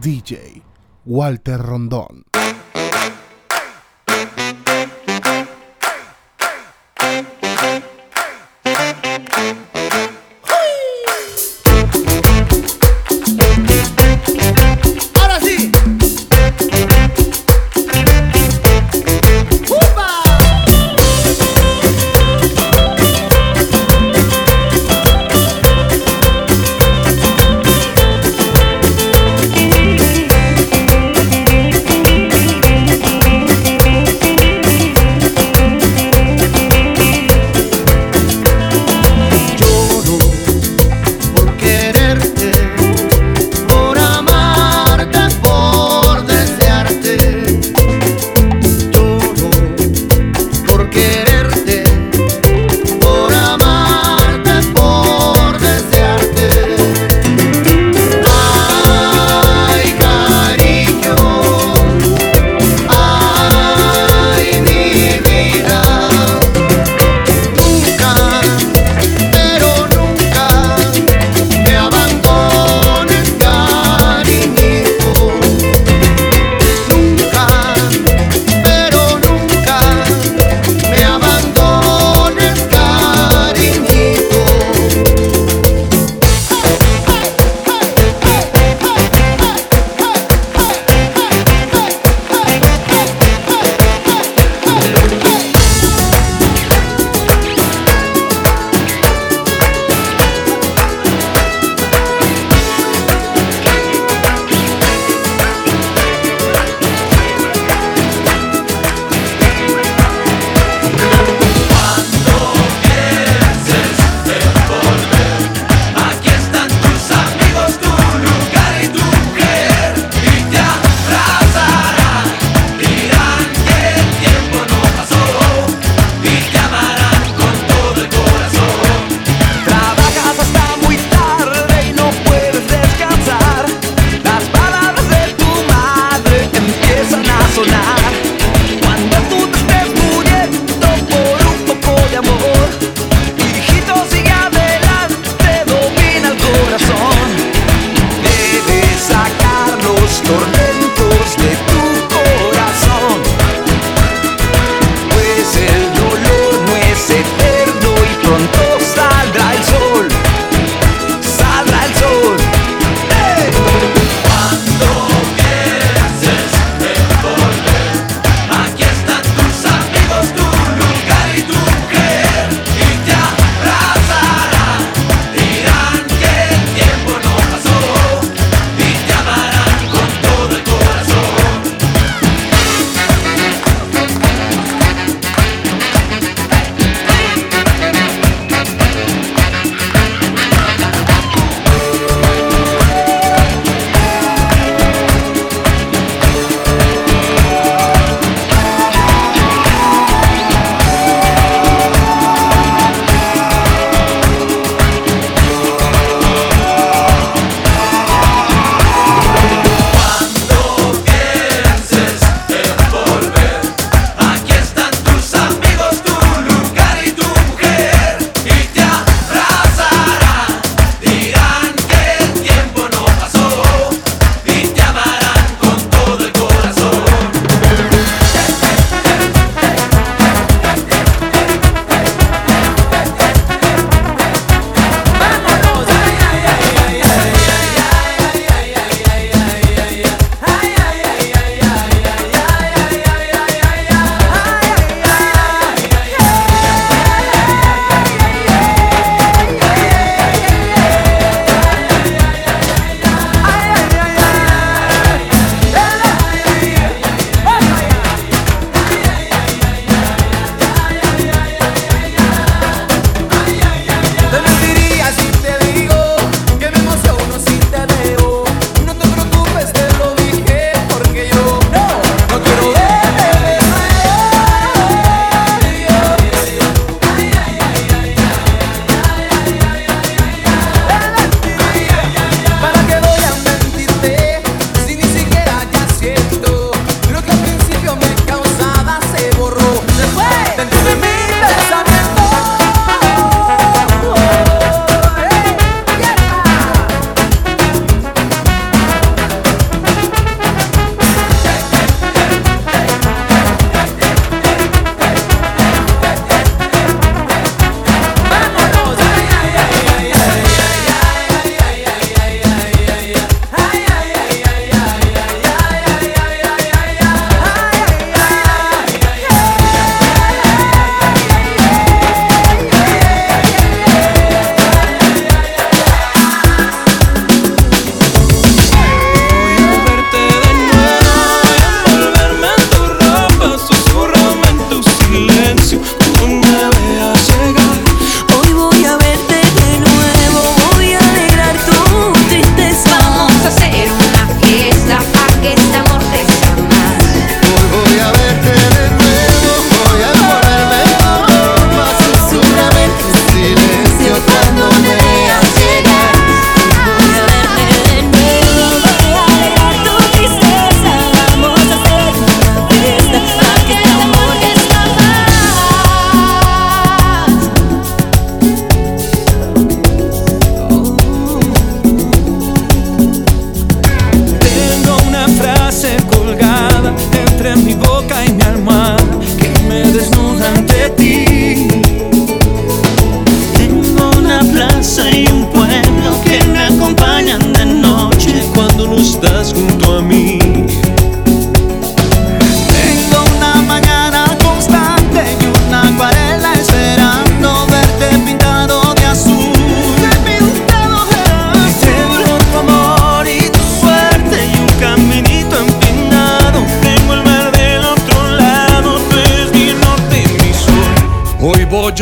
DJ Walter Rondón.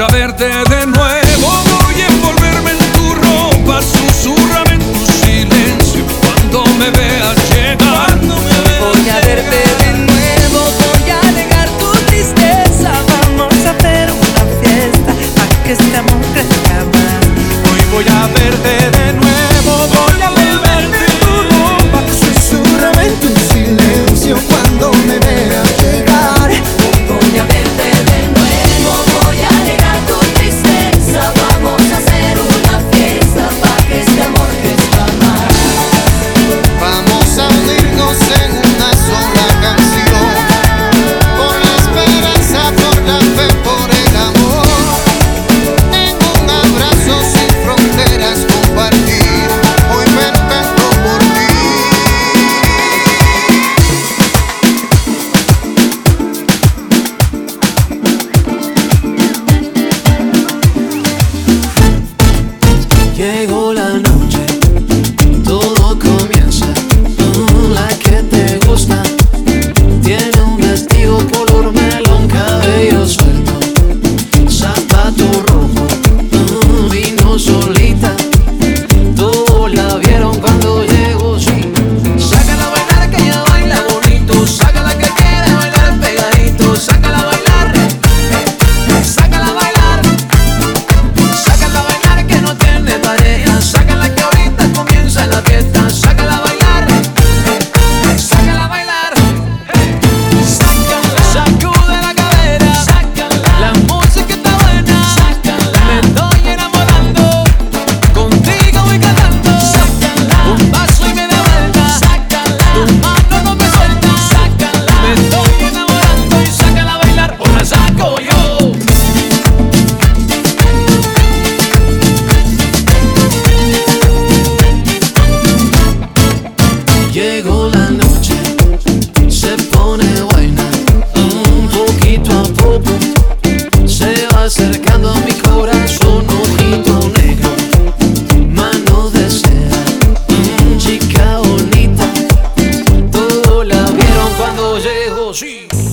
A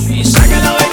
Sácalo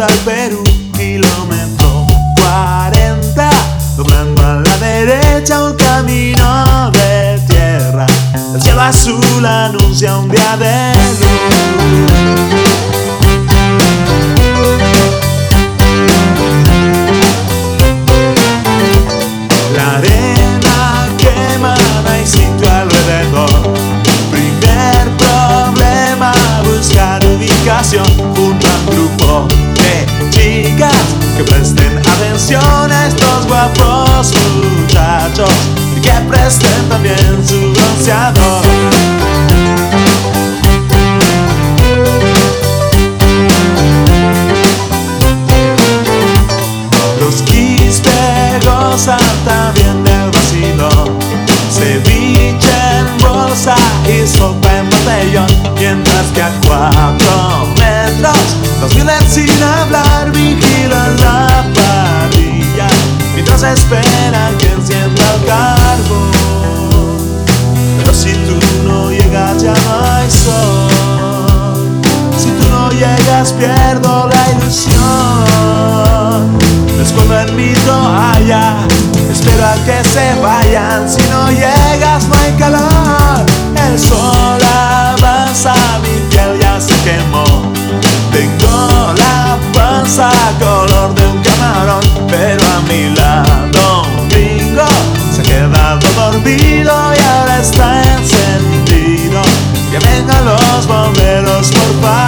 hasta el Perú, kilómetro 40, doblando a la derecha un camino de tierra. El cielo azul anuncia un día de más que a cuatro metros. Nos vienen sin hablar, vigilan la parrilla mientras esperan que encienda el carbón. Pero si tú no llegas ya no hay sol. Si tú no llegas pierdo la ilusión. Me escondo en mi toalla, espero a que se vayan. Si no llegas no hay calor, el sol mi piel ya se quemó. Tengo la panza color de un camarón, pero a mi lado un gringo se ha quedado dormido y ahora está encendido. Que vengan los bomberos por favor.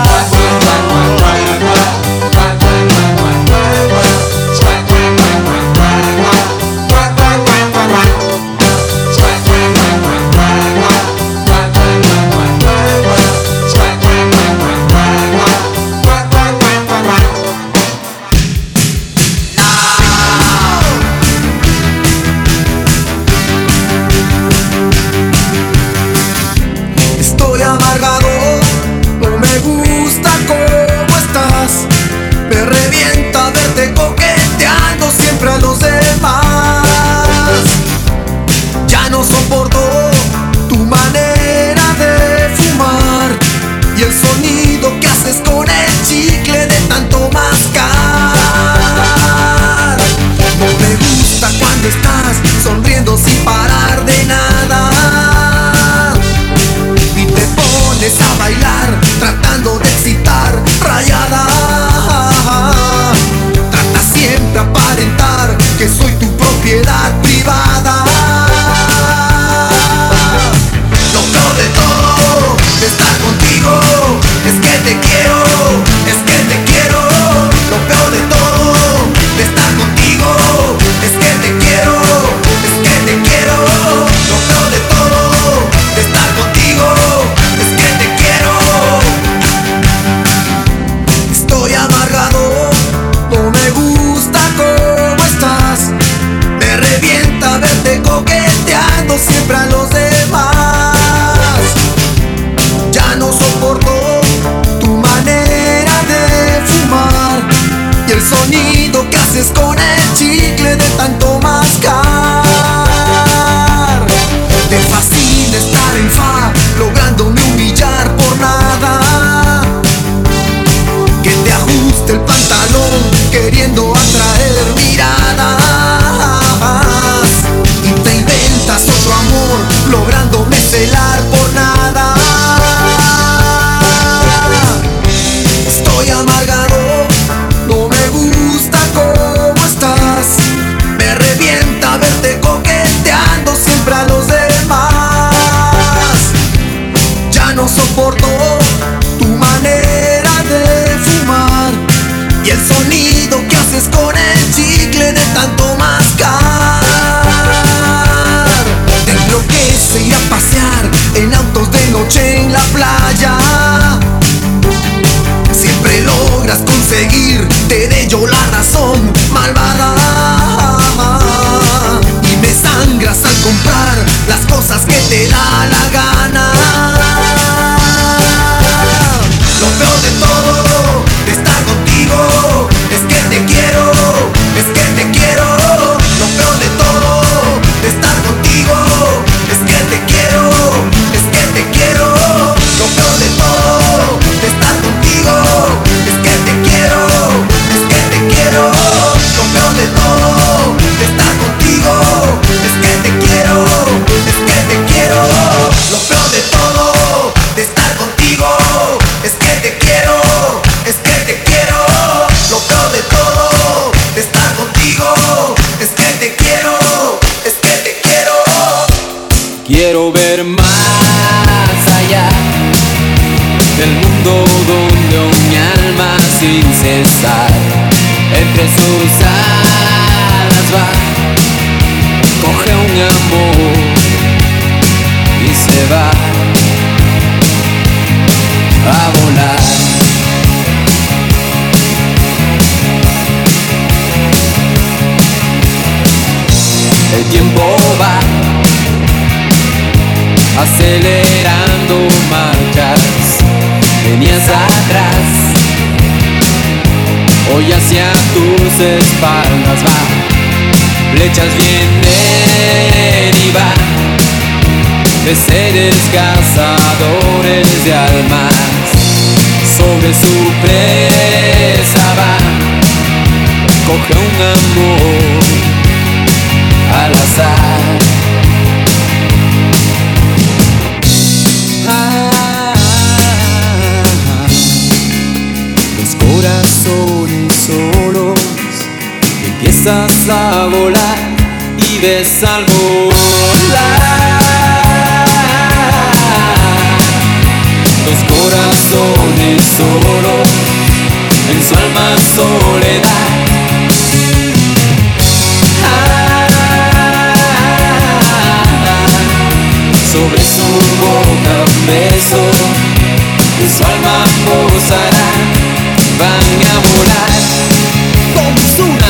propiedad privada. a volar. El tiempo va acelerando marchas, venías atrás, hoy hacia tus espaldas va, flechas vienen y van de seres cazadores de almas. Sobre su presa va, coge un amor al azar. Ah, solos empiezas a volar y ves al volar. corazón oro, en su alma soledad. Ah, sobre su boca un beso en su alma posará, van a volar como una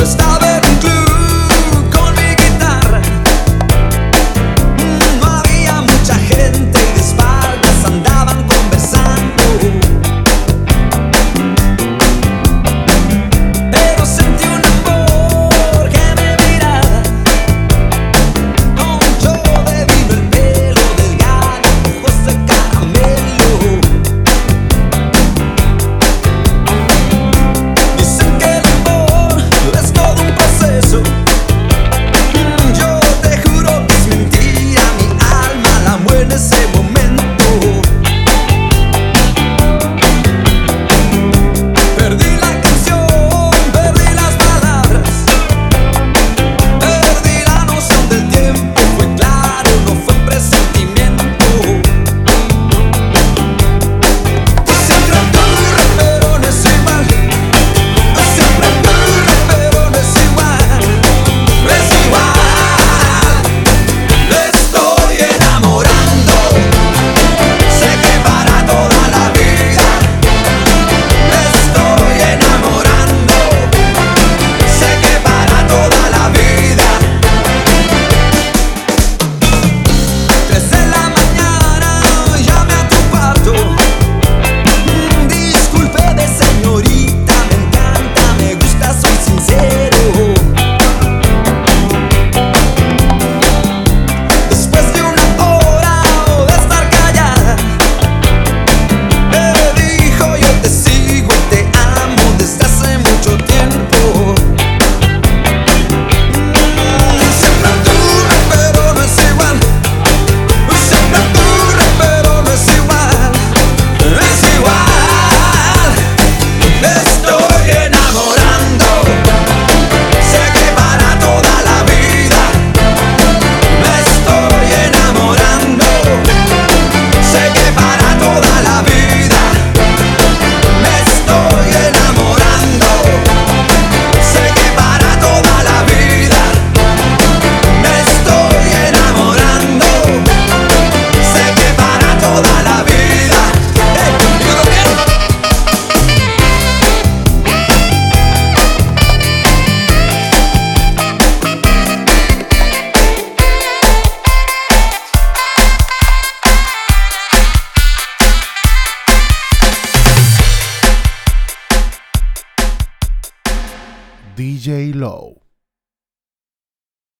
Gustavo